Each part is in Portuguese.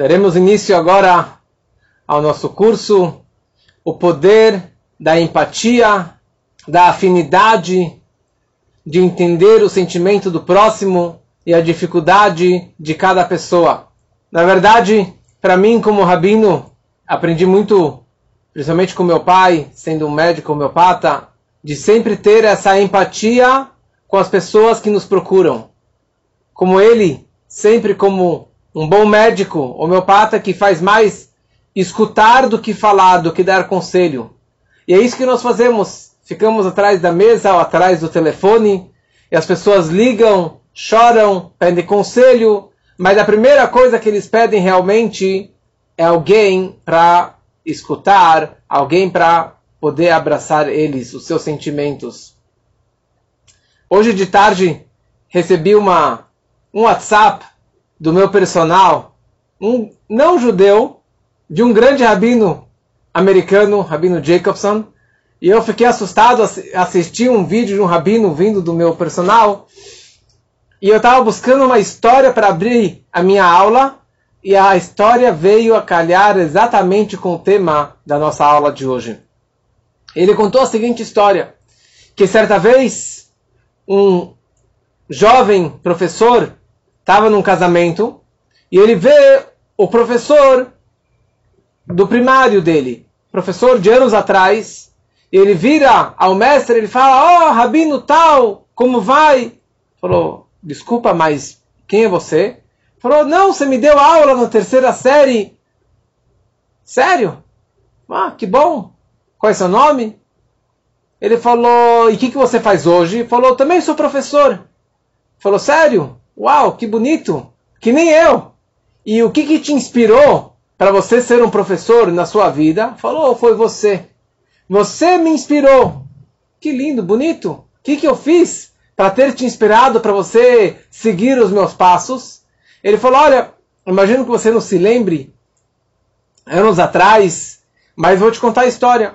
Daremos início agora ao nosso curso O Poder da Empatia, da Afinidade, de entender o sentimento do próximo e a dificuldade de cada pessoa. Na verdade, para mim, como rabino, aprendi muito, principalmente com meu pai, sendo um médico homeopata, de sempre ter essa empatia com as pessoas que nos procuram. Como ele, sempre como um bom médico homeopata que faz mais escutar do que falar, do que dar conselho. E é isso que nós fazemos. Ficamos atrás da mesa ou atrás do telefone e as pessoas ligam, choram, pedem conselho, mas a primeira coisa que eles pedem realmente é alguém para escutar, alguém para poder abraçar eles, os seus sentimentos. Hoje de tarde recebi uma, um WhatsApp do meu personal, um não judeu, de um grande rabino americano, Rabino Jacobson, e eu fiquei assustado, assisti um vídeo de um rabino vindo do meu personal, e eu estava buscando uma história para abrir a minha aula, e a história veio a calhar exatamente com o tema da nossa aula de hoje. Ele contou a seguinte história, que certa vez um jovem professor estava num casamento e ele vê o professor do primário dele, professor de anos atrás, e ele vira ao mestre, ele fala: "Oh, rabino tal, como vai?" Falou: "Desculpa, mas quem é você?" Falou: "Não, você me deu aula na terceira série." Sério? Ah, que bom. Qual é seu nome? Ele falou: "E o que, que você faz hoje?" Falou: "Também sou professor." Falou: "Sério? Uau, que bonito! Que nem eu. E o que, que te inspirou para você ser um professor na sua vida? Falou, foi você. Você me inspirou. Que lindo, bonito. O que, que eu fiz para ter te inspirado para você seguir os meus passos? Ele falou, olha, imagino que você não se lembre anos atrás, mas vou te contar a história.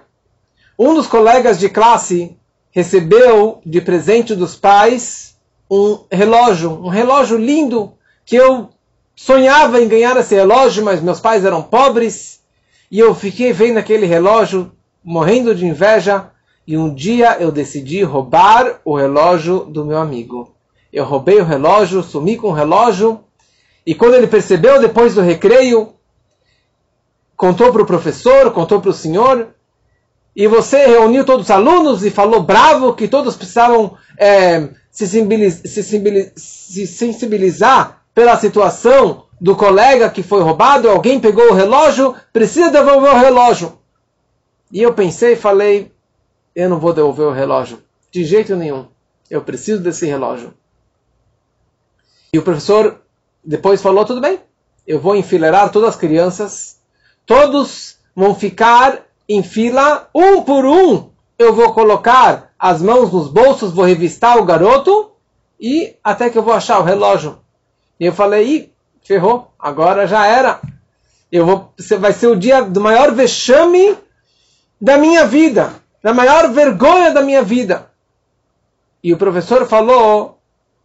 Um dos colegas de classe recebeu de presente dos pais um relógio, um relógio lindo que eu sonhava em ganhar esse relógio, mas meus pais eram pobres e eu fiquei vendo aquele relógio morrendo de inveja e um dia eu decidi roubar o relógio do meu amigo. Eu roubei o relógio, sumi com o relógio e quando ele percebeu depois do recreio, contou para o professor, contou para o senhor e você reuniu todos os alunos e falou bravo que todos precisavam é, se, se sensibilizar pela situação do colega que foi roubado, alguém pegou o relógio, precisa devolver o relógio. E eu pensei e falei, eu não vou devolver o relógio, de jeito nenhum. Eu preciso desse relógio. E o professor depois falou, tudo bem, eu vou enfileirar todas as crianças, todos vão ficar em fila, um por um, eu vou colocar as mãos nos bolsos, vou revistar o garoto e até que eu vou achar o relógio. E eu falei, Ih, ferrou, agora já era. Eu vou, vai ser o dia do maior vexame da minha vida, da maior vergonha da minha vida. E o professor falou,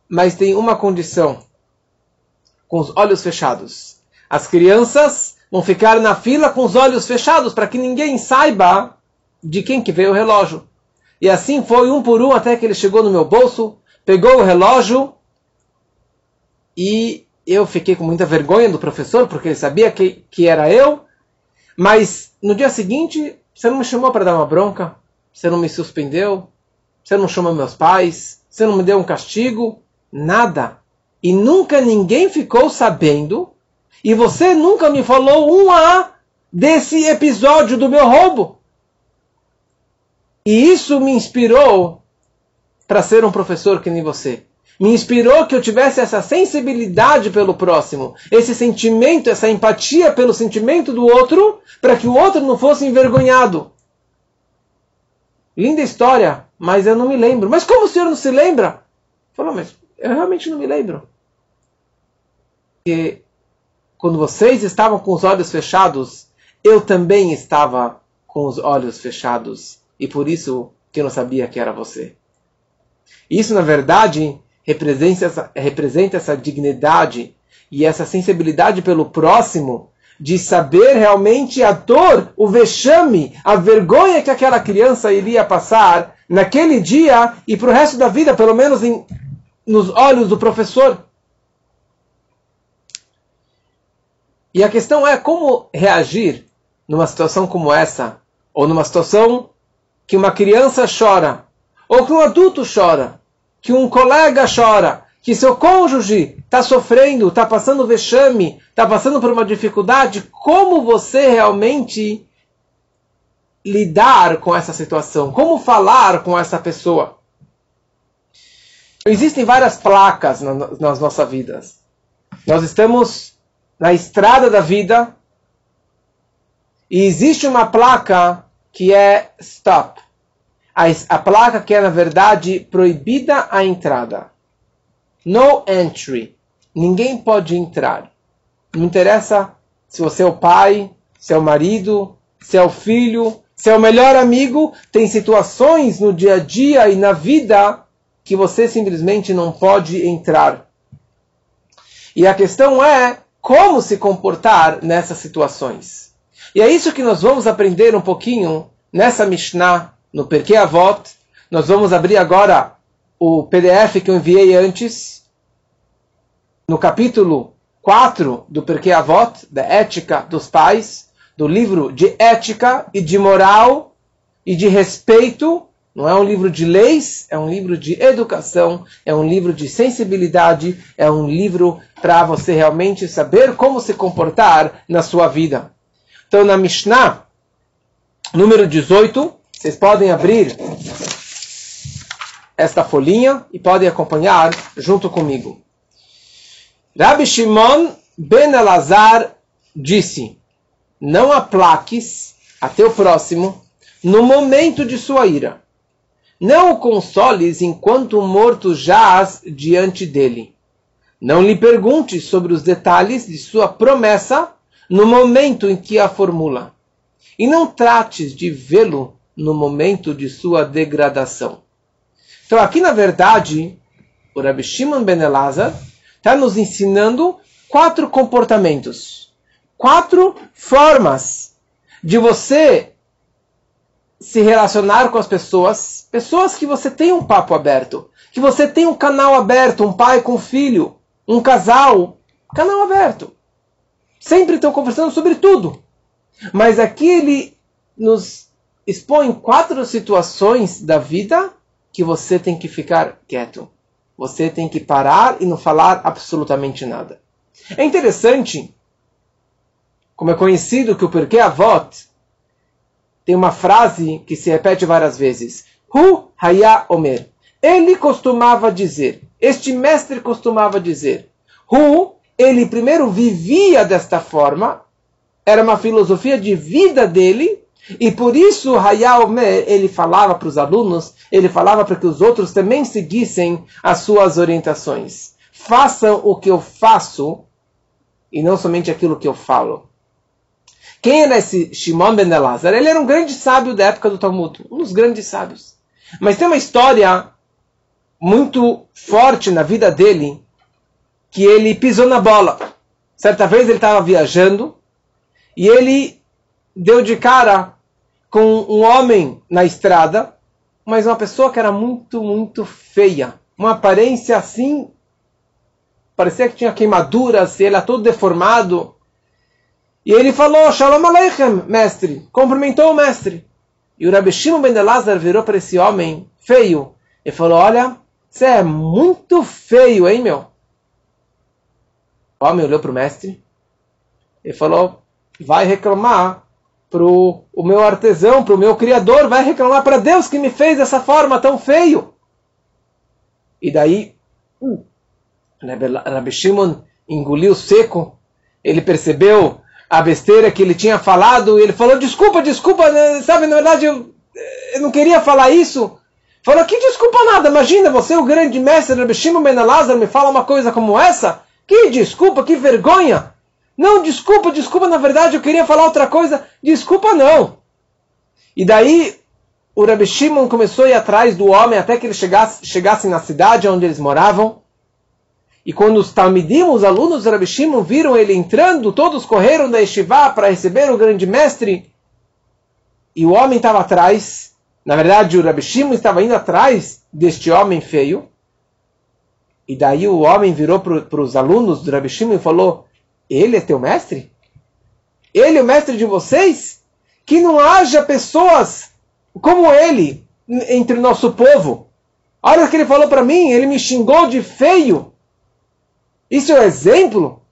mas tem uma condição, com os olhos fechados. As crianças vão ficar na fila com os olhos fechados para que ninguém saiba de quem que veio o relógio. E assim foi um por um até que ele chegou no meu bolso, pegou o relógio e eu fiquei com muita vergonha do professor, porque ele sabia que, que era eu. Mas no dia seguinte, você não me chamou para dar uma bronca, você não me suspendeu, você não chamou meus pais, você não me deu um castigo, nada. E nunca ninguém ficou sabendo, e você nunca me falou um A desse episódio do meu roubo. E isso me inspirou para ser um professor que nem você. Me inspirou que eu tivesse essa sensibilidade pelo próximo, esse sentimento, essa empatia pelo sentimento do outro, para que o outro não fosse envergonhado. Linda história, mas eu não me lembro. Mas como o senhor não se lembra? Falou, mas eu realmente não me lembro. Porque quando vocês estavam com os olhos fechados, eu também estava com os olhos fechados e por isso que eu não sabia que era você. Isso, na verdade, representa essa, representa essa dignidade E essa sensibilidade pelo próximo, de saber realmente a dor, o vexame, a vergonha que aquela criança iria passar naquele dia e para o resto da vida, pelo menos em, nos olhos do professor. E a questão é como reagir numa situação como essa, ou numa situação que uma criança chora, ou que um adulto chora, que um colega chora, que seu cônjuge está sofrendo, está passando vexame, está passando por uma dificuldade, como você realmente lidar com essa situação? Como falar com essa pessoa? Existem várias placas nas nossas vidas. Nós estamos na estrada da vida e existe uma placa que é stop. A, a placa que é, na verdade, proibida a entrada. No entry. Ninguém pode entrar. Não interessa se você é o pai, se é o marido, se é o filho, se é o melhor amigo. Tem situações no dia a dia e na vida que você simplesmente não pode entrar. E a questão é como se comportar nessas situações. E é isso que nós vamos aprender um pouquinho nessa Mishnah, no Perkei Avot. Nós vamos abrir agora o PDF que eu enviei antes, no capítulo 4 do Perkei Avot, da ética dos pais, do livro de ética e de moral e de respeito não é um livro de leis, é um livro de educação, é um livro de sensibilidade, é um livro para você realmente saber como se comportar na sua vida. Então, na Mishnah, número 18, vocês podem abrir esta folhinha e podem acompanhar junto comigo. Rabbi Shimon ben Elazar disse: Não aplaques a teu próximo no momento de sua ira não o consoles enquanto o morto jaz diante dele. Não lhe perguntes sobre os detalhes de sua promessa no momento em que a formula. E não trates de vê-lo no momento de sua degradação. Então, aqui na verdade, o Rabbi Shimon ben Elazar está nos ensinando quatro comportamentos, quatro formas de você se relacionar com as pessoas, pessoas que você tem um papo aberto, que você tem um canal aberto, um pai com filho, um casal, canal aberto. Sempre estão conversando sobre tudo. Mas aqui ele nos expõe quatro situações da vida que você tem que ficar quieto. Você tem que parar e não falar absolutamente nada. É interessante, como é conhecido que o Porquê Avot tem uma frase que se repete várias vezes. Hu haya omer. Ele costumava dizer, este mestre costumava dizer. Hu, ele primeiro vivia desta forma, era uma filosofia de vida dele, e por isso Haya Omer, ele falava para os alunos, ele falava para que os outros também seguissem as suas orientações. Façam o que eu faço, e não somente aquilo que eu falo. Quem era esse Shimon ben Elazar? Ele era um grande sábio da época do Talmud, um dos grandes sábios. Mas tem uma história muito forte na vida dele, que ele pisou na bola. Certa vez ele estava viajando e ele deu de cara com um homem na estrada, mas uma pessoa que era muito, muito feia. Uma aparência assim, parecia que tinha queimaduras, ele era todo deformado. E ele falou, Shalom Aleichem, mestre. Cumprimentou o mestre. E o Rabi Shimon ben Elazar virou para esse homem feio e falou, olha, você é muito feio, hein, meu? O homem olhou para o mestre e falou, vai reclamar para o meu artesão, para o meu criador, vai reclamar para Deus que me fez dessa forma tão feio. E daí, uh, Rabi Shimon engoliu seco, ele percebeu a besteira que ele tinha falado, e ele falou, desculpa, desculpa, né, sabe, na verdade eu, eu não queria falar isso. Falou, que desculpa nada, imagina, você o grande mestre Rabbi Shimon Ben me fala uma coisa como essa? Que desculpa, que vergonha. Não, desculpa, desculpa, na verdade eu queria falar outra coisa. Desculpa não. E daí o Rabbi começou a ir atrás do homem até que eles chegassem chegasse na cidade onde eles moravam. E quando os Talmidim, os alunos do Rabi Shimon, viram ele entrando, todos correram da Yeshiva para receber o grande mestre. E o homem estava atrás. Na verdade, o Rabi Shimon estava indo atrás deste homem feio. E daí o homem virou para os alunos do Rabi Shimon e falou: Ele é teu mestre? Ele é o mestre de vocês? Que não haja pessoas como ele entre o nosso povo. Olha o que ele falou para mim, ele me xingou de feio. Isso é um exemplo?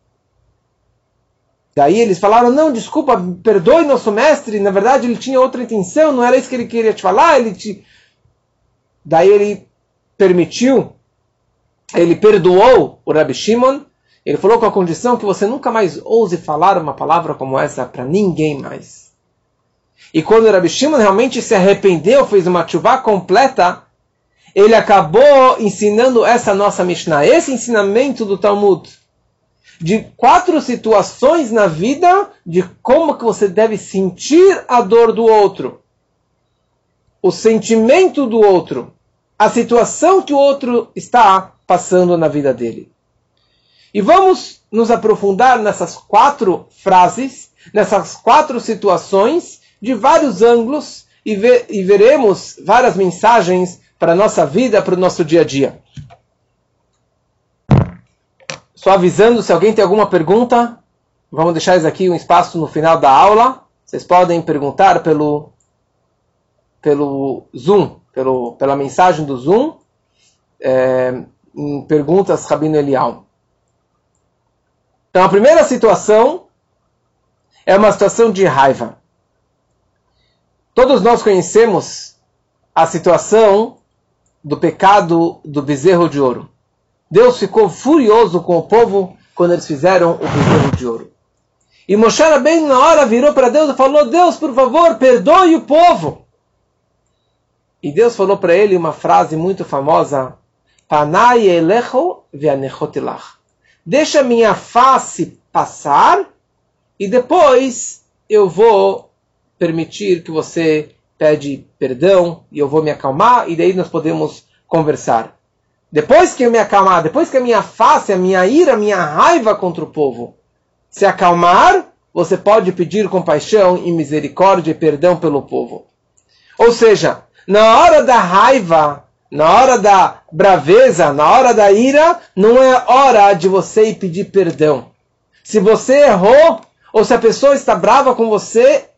Daí eles falaram: Não, desculpa, perdoe nosso mestre. Na verdade, ele tinha outra intenção, não era isso que ele queria te falar. Ele te... Daí ele permitiu, ele perdoou o Rabbi Shimon. Ele falou com a condição que você nunca mais ouse falar uma palavra como essa para ninguém mais. E quando o Rabbi Shimon realmente se arrependeu, fez uma chuva completa, ele acabou ensinando essa nossa Mishnah, esse ensinamento do Talmud, de quatro situações na vida de como que você deve sentir a dor do outro, o sentimento do outro, a situação que o outro está passando na vida dele. E vamos nos aprofundar nessas quatro frases, nessas quatro situações, de vários ângulos, e, ver, e veremos várias mensagens para a nossa vida, para o nosso dia a dia. Só avisando, se alguém tem alguma pergunta, vamos deixar isso aqui um espaço no final da aula. Vocês podem perguntar pelo, pelo Zoom, pelo, pela mensagem do Zoom, é, em perguntas Rabino Elial. Então, a primeira situação é uma situação de raiva. Todos nós conhecemos a situação do pecado do bezerro de ouro. Deus ficou furioso com o povo quando eles fizeram o bezerro de ouro. E Moshe bem na hora virou para Deus e falou: Deus, por favor, perdoe o povo. E Deus falou para ele uma frase muito famosa: Panai elecho veanechotilach. Deixa minha face passar e depois eu vou permitir que você pede perdão e eu vou me acalmar e daí nós podemos conversar. Depois que eu me acalmar, depois que a minha face, a minha ira, a minha raiva contra o povo se acalmar, você pode pedir compaixão e misericórdia e perdão pelo povo. Ou seja, na hora da raiva, na hora da braveza, na hora da ira, não é hora de você ir pedir perdão. Se você errou, ou se a pessoa está brava com você,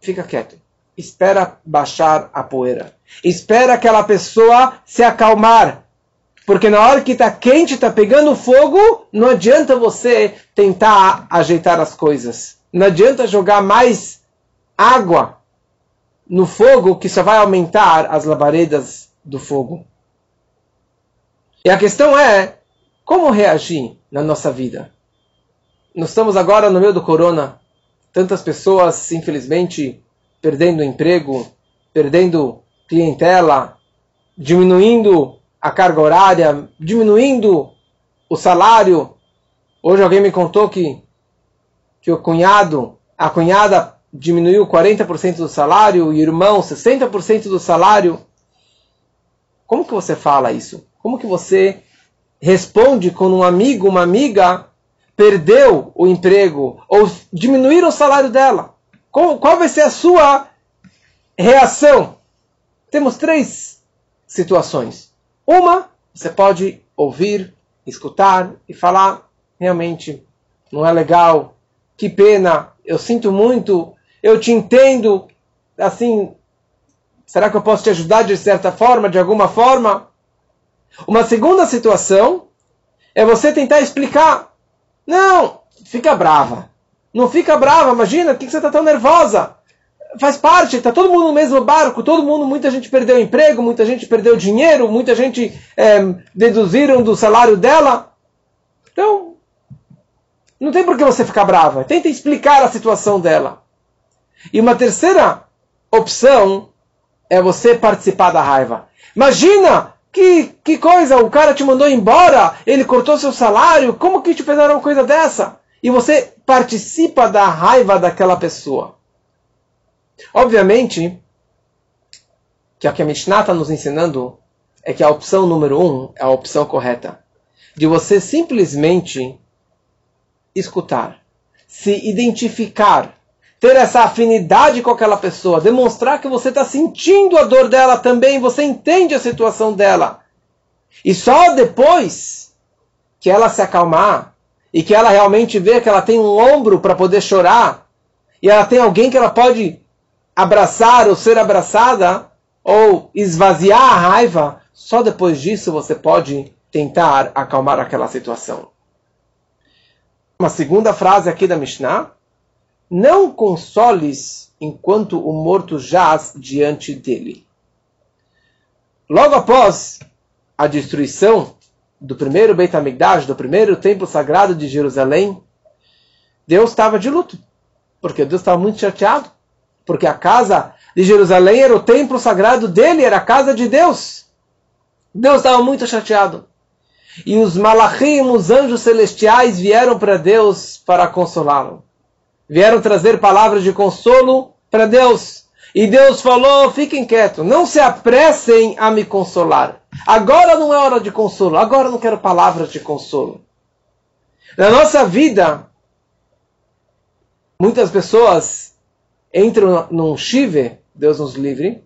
fica quieto espera baixar a poeira. Espera aquela pessoa se acalmar. Porque na hora que está quente, está pegando fogo, não adianta você tentar ajeitar as coisas. Não adianta jogar mais água no fogo, que só vai aumentar as labaredas do fogo. E a questão é, como reagir na nossa vida? Nós estamos agora no meio do corona. Tantas pessoas, infelizmente, perdendo emprego, perdendo clientela, diminuindo a carga horária, diminuindo o salário. Hoje alguém me contou que, que o cunhado, a cunhada diminuiu 40% do salário, o irmão 60% do salário. Como que você fala isso? Como que você responde quando um amigo, uma amiga perdeu o emprego ou diminuíram o salário dela? Qual, qual vai ser a sua reação? Temos três situações. Uma, você pode ouvir, escutar e falar, realmente não é legal, que pena, eu sinto muito, eu te entendo, assim, será que eu posso te ajudar de certa forma, de alguma forma? Uma segunda situação é você tentar explicar. Não, fica brava. Não fica brava, imagina, o que, você está tão nervosa? Faz parte, está todo mundo no mesmo barco, todo mundo, muita gente perdeu emprego, muita gente perdeu dinheiro, muita gente é, deduziram do salário dela. Então, não tem por que você ficar brava. Tenta explicar a situação dela. E uma terceira opção é você participar da raiva. Imagina que, que coisa, o cara te mandou embora, ele cortou seu salário, como que te fizeram uma coisa dessa? E você participa da raiva daquela pessoa. Obviamente, que o que a Mishnah está nos ensinando é que a opção número um é a opção correta. de você simplesmente escutar, se identificar, ter essa afinidade com aquela pessoa, demonstrar que você está sentindo a dor dela também, você entende a situação dela. E só depois que ela se acalmar e que ela realmente vê que ela tem um ombro para poder chorar e ela tem alguém que ela pode abraçar ou ser abraçada ou esvaziar a raiva, só depois disso você pode tentar acalmar aquela situação. Uma segunda frase aqui da Mishnah: Não consoles enquanto o morto jaz diante dele. Logo após a destruição do primeiro Beit HaMikdash, do primeiro templo sagrado de Jerusalém, Deus estava de luto, porque Deus estava muito chateado, porque a casa de Jerusalém era o templo sagrado dele, era a casa de Deus. Deus estava muito chateado. E os malachim, os anjos celestiais, vieram para Deus para consolá-lo. Vieram trazer palavras de consolo para Deus. E Deus falou: fiquem quietos, não se apressem a me consolar. Agora não é hora de consolo, agora não quero palavras de consolo. Na nossa vida, muitas pessoas entram num shiver, Deus nos livre,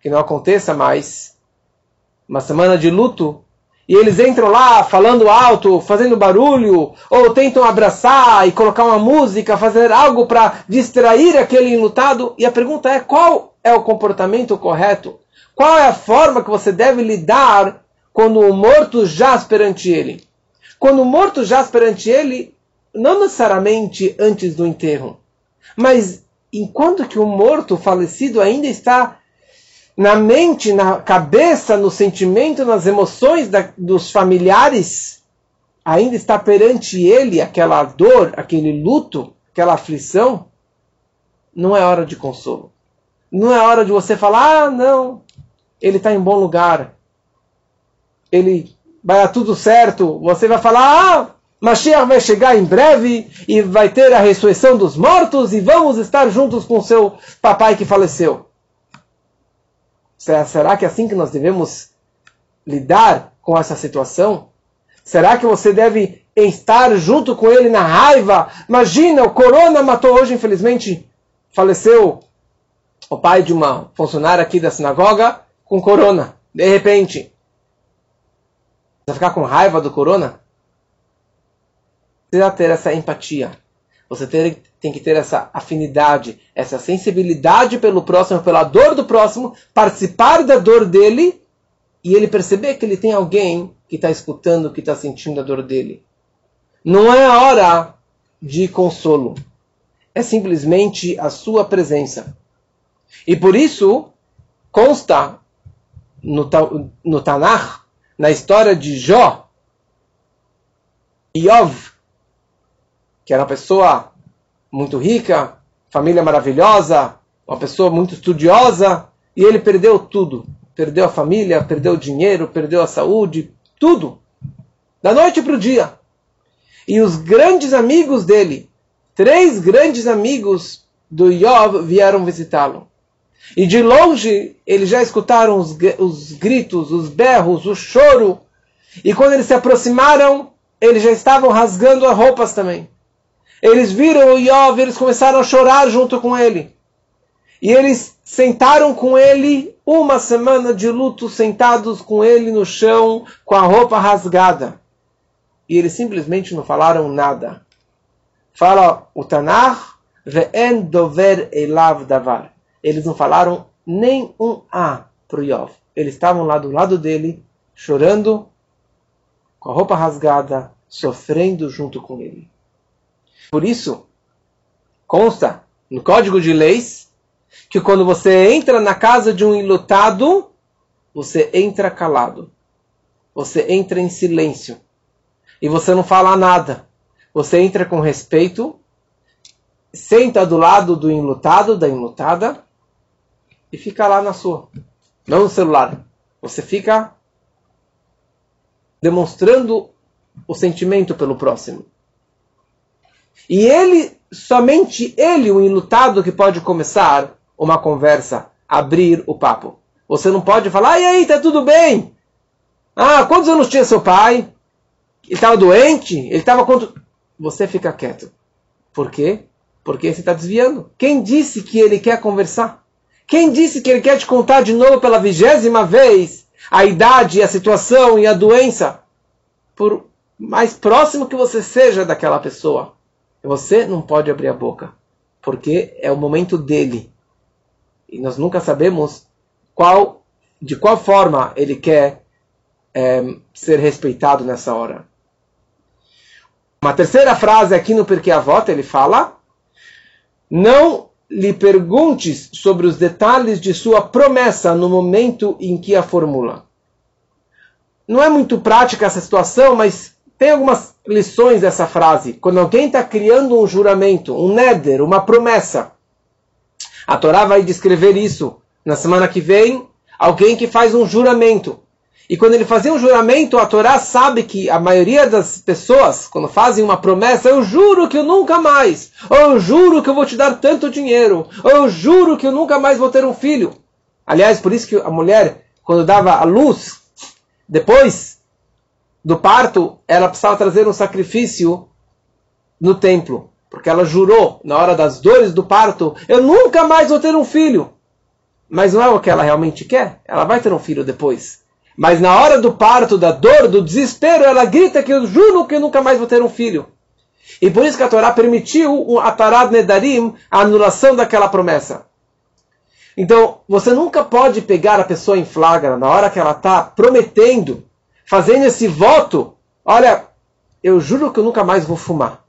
que não aconteça mais, uma semana de luto, e eles entram lá falando alto, fazendo barulho, ou tentam abraçar e colocar uma música, fazer algo para distrair aquele enlutado. E a pergunta é: qual é o comportamento correto? Qual é a forma que você deve lidar quando o morto jaz perante ele? Quando o morto jaz perante ele, não necessariamente antes do enterro, mas enquanto que o morto falecido ainda está na mente, na cabeça, no sentimento, nas emoções da, dos familiares, ainda está perante ele aquela dor, aquele luto, aquela aflição, não é hora de consolo. Não é hora de você falar, ah, não, ele está em bom lugar. Ele vai dar tudo certo. Você vai falar, ah, Mashiach vai chegar em breve e vai ter a ressurreição dos mortos e vamos estar juntos com seu papai que faleceu. Será que é assim que nós devemos lidar com essa situação? Será que você deve estar junto com ele na raiva? Imagina, o corona matou hoje, infelizmente, faleceu o pai de uma funcionária aqui da sinagoga com corona. De repente, você vai ficar com raiva do corona? Precisa ter essa empatia. Você ter, tem que ter essa afinidade, essa sensibilidade pelo próximo, pela dor do próximo, participar da dor dele e ele perceber que ele tem alguém que está escutando, que está sentindo a dor dele. Não é a hora de consolo. É simplesmente a sua presença. E por isso, consta no, no Tanakh, na história de Jó, Yov, que era uma pessoa muito rica, família maravilhosa, uma pessoa muito estudiosa, e ele perdeu tudo. Perdeu a família, perdeu o dinheiro, perdeu a saúde, tudo. Da noite para o dia. E os grandes amigos dele, três grandes amigos do Yov vieram visitá-lo. E de longe eles já escutaram os, os gritos, os berros, o choro. E quando eles se aproximaram, eles já estavam rasgando as roupas também. Eles viram o Yov, eles começaram a chorar junto com ele. E eles sentaram com ele uma semana de luto, sentados com ele no chão, com a roupa rasgada. E eles simplesmente não falaram nada. Fala o Tanakh, Ve'en dover elav davar. Eles não falaram nem um A para o Yov. Eles estavam lá do lado dele, chorando, com a roupa rasgada, sofrendo junto com ele. Por isso, consta no Código de Leis que quando você entra na casa de um enlutado, você entra calado. Você entra em silêncio. E você não fala nada. Você entra com respeito, senta do lado do enlutado, da enlutada, e fica lá na sua. Não no celular. Você fica demonstrando o sentimento pelo próximo. E ele, somente ele, o enlutado, que pode começar uma conversa, abrir o papo. Você não pode falar, e aí, tá tudo bem? Ah, quantos anos tinha seu pai? ele estava doente, ele estava contra. Você fica quieto. Por quê? Porque você está desviando. Quem disse que ele quer conversar? Quem disse que ele quer te contar de novo pela vigésima vez a idade, a situação e a doença? Por mais próximo que você seja daquela pessoa, você não pode abrir a boca, porque é o momento dele. E nós nunca sabemos qual, de qual forma ele quer é, ser respeitado nessa hora. Uma terceira frase aqui no Porquê Avota, ele fala: Não lhe perguntes sobre os detalhes de sua promessa no momento em que a formula. Não é muito prática essa situação, mas tem algumas lições dessa frase. Quando alguém está criando um juramento, um neder, uma promessa, a Torá vai descrever isso na semana que vem. Alguém que faz um juramento. E quando ele fazia um juramento, a Torá sabe que a maioria das pessoas, quando fazem uma promessa, eu juro que eu nunca mais, ou eu juro que eu vou te dar tanto dinheiro, ou eu juro que eu nunca mais vou ter um filho. Aliás, por isso que a mulher, quando dava a luz, depois do parto, ela precisava trazer um sacrifício no templo. Porque ela jurou, na hora das dores do parto, eu nunca mais vou ter um filho. Mas não é o que ela realmente quer. Ela vai ter um filho depois. Mas na hora do parto, da dor, do desespero, ela grita que eu juro que eu nunca mais vou ter um filho. E por isso que a Torá permitiu a Tarad Nedarim, a anulação daquela promessa. Então, você nunca pode pegar a pessoa em flagra na hora que ela está prometendo, fazendo esse voto. Olha, eu juro que eu nunca mais vou fumar.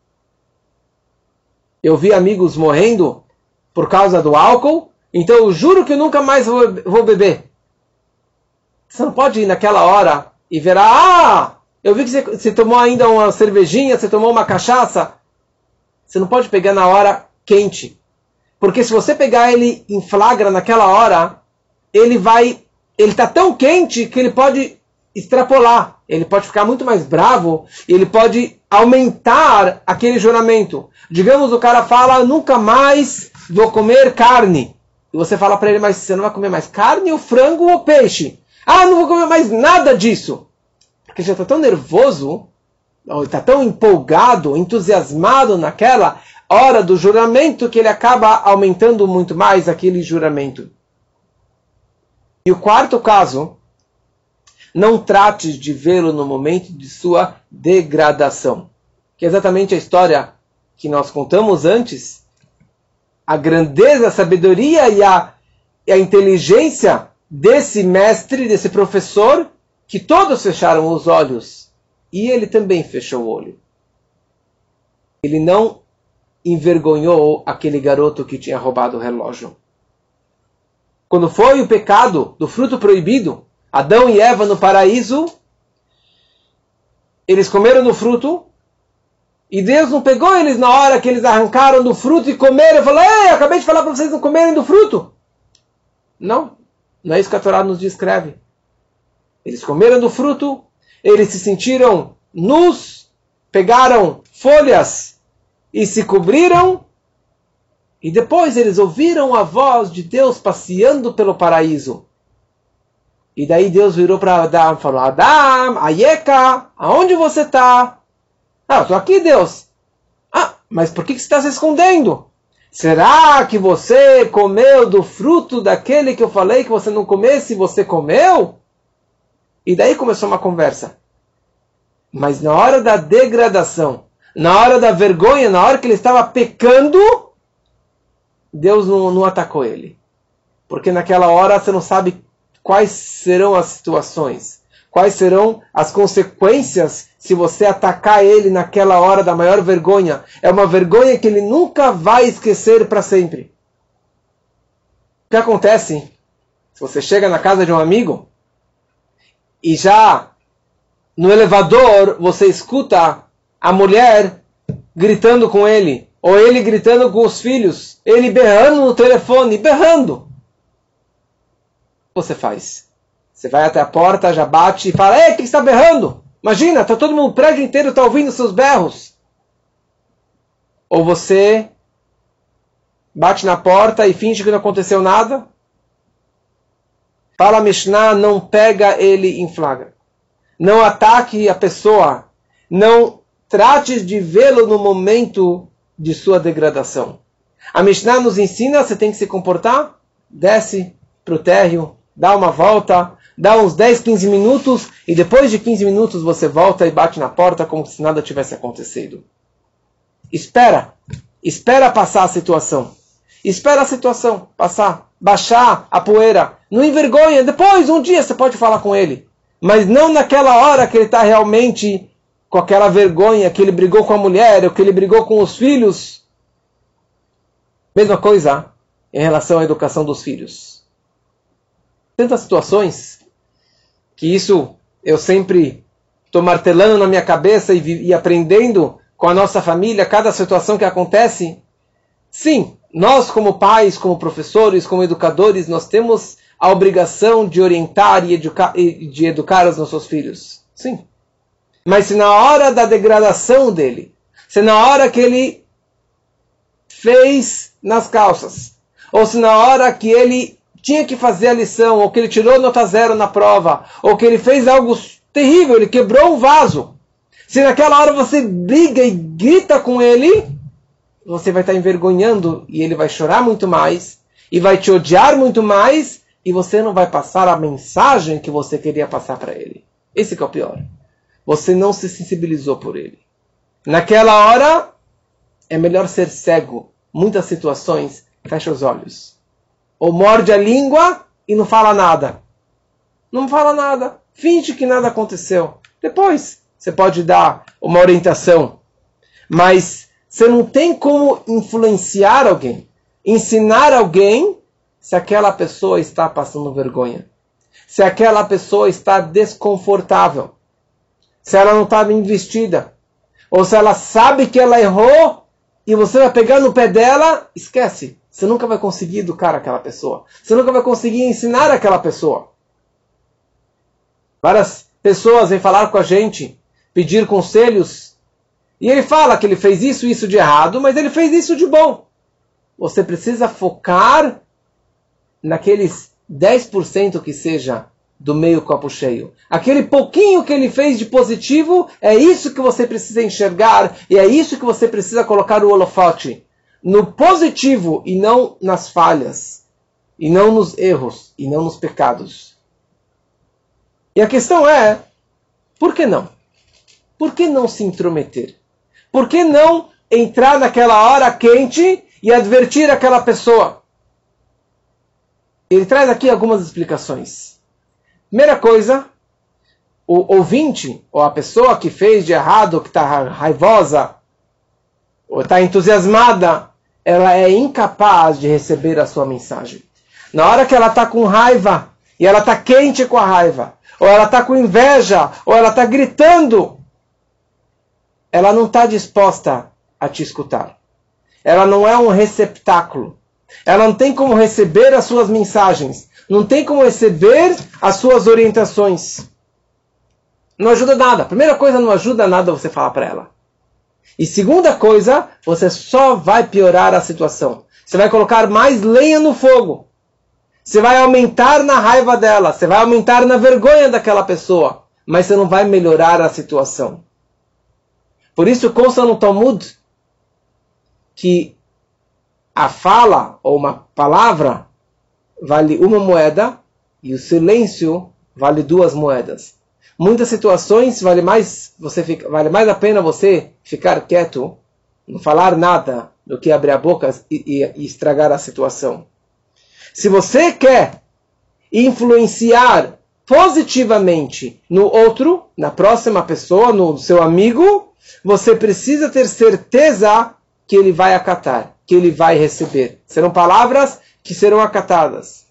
Eu vi amigos morrendo por causa do álcool, então eu juro que eu nunca mais vou, vou beber. Você não pode ir naquela hora e ver, ah, eu vi que você, você tomou ainda uma cervejinha, você tomou uma cachaça. Você não pode pegar na hora quente. Porque se você pegar ele em flagra naquela hora, ele vai. Ele está tão quente que ele pode extrapolar. Ele pode ficar muito mais bravo ele pode aumentar aquele juramento. Digamos, o cara fala: nunca mais vou comer carne. E você fala para ele: mas você não vai comer mais carne, ou frango ou peixe? Ah, não vou comer mais nada disso. Porque já está tão nervoso, está tão empolgado, entusiasmado naquela hora do juramento que ele acaba aumentando muito mais aquele juramento. E o quarto caso, não trate de vê-lo no momento de sua degradação. Que é exatamente a história que nós contamos antes. A grandeza, a sabedoria e a, e a inteligência desse mestre, desse professor, que todos fecharam os olhos. E ele também fechou o olho. Ele não envergonhou aquele garoto que tinha roubado o relógio. Quando foi o pecado do fruto proibido, Adão e Eva no paraíso, eles comeram do fruto, e Deus não pegou eles na hora que eles arrancaram do fruto e comeram e falou: Ei, acabei de falar para vocês não comerem do fruto. Não, não é isso que a Torá nos descreve. Eles comeram do fruto, eles se sentiram nus, pegaram folhas e se cobriram. E depois eles ouviram a voz de Deus passeando pelo paraíso. E daí Deus virou para Adão e falou: Adão, Ayeka, aonde você está? Ah, estou aqui, Deus. Ah, mas por que, que você está se escondendo? Será que você comeu do fruto daquele que eu falei que você não comesse você comeu? E daí começou uma conversa. Mas na hora da degradação, na hora da vergonha, na hora que ele estava pecando, Deus não, não atacou ele. Porque naquela hora você não sabe quais serão as situações, quais serão as consequências se você atacar ele naquela hora da maior vergonha. É uma vergonha que ele nunca vai esquecer para sempre. O que acontece se você chega na casa de um amigo e já no elevador você escuta a mulher gritando com ele, ou ele gritando com os filhos, ele berrando no telefone, berrando. O que você faz? Você vai até a porta, já bate e fala: Ei, o que está berrando? Imagina, está todo mundo, o prédio inteiro está ouvindo seus berros. Ou você bate na porta e finge que não aconteceu nada. Fala Mishnah, não pega ele em flagra. Não ataque a pessoa não trate de vê-lo no momento de sua degradação. A Mishnah nos ensina, você tem que se comportar, desce para o térreo, dá uma volta, dá uns 10, 15 minutos e depois de 15 minutos você volta e bate na porta como se nada tivesse acontecido. Espera, espera passar a situação. Espera a situação passar, baixar a poeira. Não envergonha, depois, um dia, você pode falar com ele. Mas não naquela hora que ele está realmente com aquela vergonha, que ele brigou com a mulher, ou que ele brigou com os filhos. Mesma coisa em relação à educação dos filhos. Tantas situações que isso eu sempre estou martelando na minha cabeça e, e aprendendo com a nossa família, cada situação que acontece. Sim, nós como pais, como professores, como educadores, nós temos a obrigação de orientar e educar, de educar os nossos filhos. Sim. Mas se na hora da degradação dele, se na hora que ele fez nas calças, ou se na hora que ele tinha que fazer a lição, ou que ele tirou nota zero na prova, ou que ele fez algo terrível, ele quebrou um vaso. Se naquela hora você briga e grita com ele, você vai estar envergonhando e ele vai chorar muito mais, e vai te odiar muito mais, e você não vai passar a mensagem que você queria passar para ele. Esse é o pior. Você não se sensibilizou por ele. Naquela hora, é melhor ser cego. Muitas situações, fecha os olhos ou morde a língua e não fala nada. Não fala nada. Finge que nada aconteceu. Depois você pode dar uma orientação. Mas você não tem como influenciar alguém, ensinar alguém se aquela pessoa está passando vergonha. Se aquela pessoa está desconfortável. Se ela não está bem vestida. Ou se ela sabe que ela errou e você vai pegar no pé dela, esquece. Você nunca vai conseguir educar aquela pessoa. Você nunca vai conseguir ensinar aquela pessoa. Várias pessoas vêm falar com a gente, pedir conselhos, e ele fala que ele fez isso e isso de errado, mas ele fez isso de bom. Você precisa focar naqueles 10% que seja do meio copo cheio. Aquele pouquinho que ele fez de positivo, é isso que você precisa enxergar e é isso que você precisa colocar o holofote no positivo e não nas falhas, e não nos erros, e não nos pecados. E a questão é, por que não? Por que não se intrometer? Por que não entrar naquela hora quente e advertir aquela pessoa? Ele traz aqui algumas explicações. Primeira coisa, o ouvinte, ou a pessoa que fez de errado, que está raivosa, ou está entusiasmada, ela é incapaz de receber a sua mensagem. Na hora que ela está com raiva, e ela está quente com a raiva, ou ela está com inveja, ou ela está gritando, ela não está disposta a te escutar. Ela não é um receptáculo. Ela não tem como receber as suas mensagens. Não tem como receber as suas orientações. Não ajuda nada. Primeira coisa, não ajuda nada você falar para ela. E segunda coisa, você só vai piorar a situação. Você vai colocar mais lenha no fogo. Você vai aumentar na raiva dela, você vai aumentar na vergonha daquela pessoa, mas você não vai melhorar a situação. Por isso consta no Talmud que a fala ou uma palavra vale uma moeda e o silêncio vale duas moedas muitas situações vale mais você fica, vale mais a pena você ficar quieto, não falar nada, do que abrir a boca e, e, e estragar a situação. Se você quer influenciar positivamente no outro, na próxima pessoa, no seu amigo, você precisa ter certeza que ele vai acatar, que ele vai receber. Serão palavras que serão acatadas.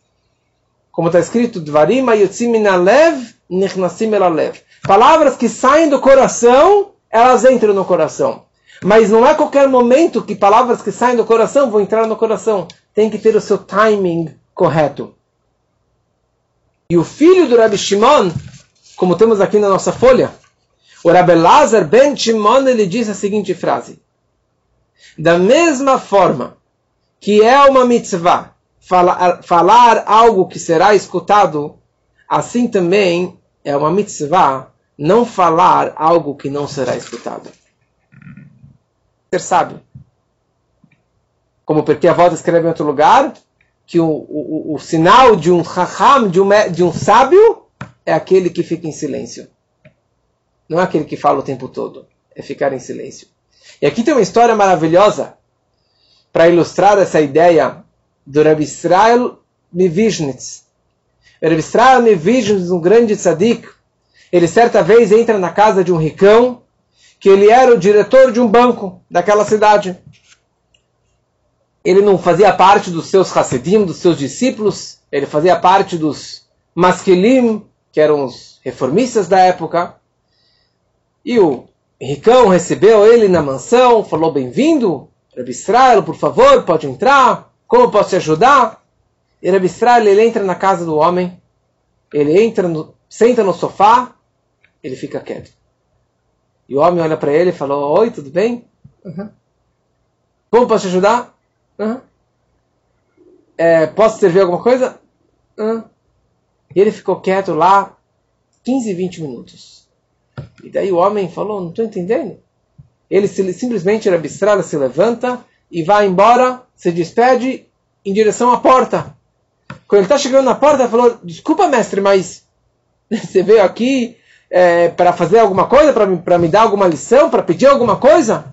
Como está escrito, Dvarim lev Nichnasim elalev. Palavras que saem do coração, elas entram no coração. Mas não é qualquer momento que palavras que saem do coração vão entrar no coração. Tem que ter o seu timing correto. E o filho do Rabbi Shimon, como temos aqui na nossa folha, o Rabbi Lazar ben Shimon, ele diz a seguinte frase. Da mesma forma que é uma mitzvah falar, falar algo que será escutado, assim também é uma mitzvah não falar algo que não será escutado. Ser sábio. Como porque a volta escreve em outro lugar, que o, o, o, sinal de um raham, de um, de um sábio, é aquele que fica em silêncio. Não é aquele que fala o tempo todo. É ficar em silêncio. E aqui tem uma história maravilhosa para ilustrar essa ideia do Rabbi Israel Mivizhnitz. Rabbi Israel Mivizhnitz, um grande tzadik, ele certa vez entra na casa de um ricão, que ele era o diretor de um banco daquela cidade. Ele não fazia parte dos seus Hassidim, dos seus discípulos, ele fazia parte dos Maskelim, que eram os reformistas da época. E o ricão recebeu ele na mansão, falou: Bem-vindo, Rabbi Israel, por favor, pode entrar, como posso te ajudar? E Rabbi Israel, ele entra na casa do homem, ele entra, no, senta no sofá, ele fica quieto. E o homem olha para ele e falou: Oi, tudo bem? Uhum. Como posso te ajudar? Uhum. É, posso servir alguma coisa? Uhum. E ele ficou quieto lá 15, 20 minutos. E daí o homem falou, não estou entendendo. Ele se, simplesmente, Rabi Estrada se levanta e vai embora, se despede em direção à porta. Quando ele está chegando na porta, ele falou, desculpa mestre, mas você veio aqui é, para fazer alguma coisa, para me dar alguma lição, para pedir alguma coisa?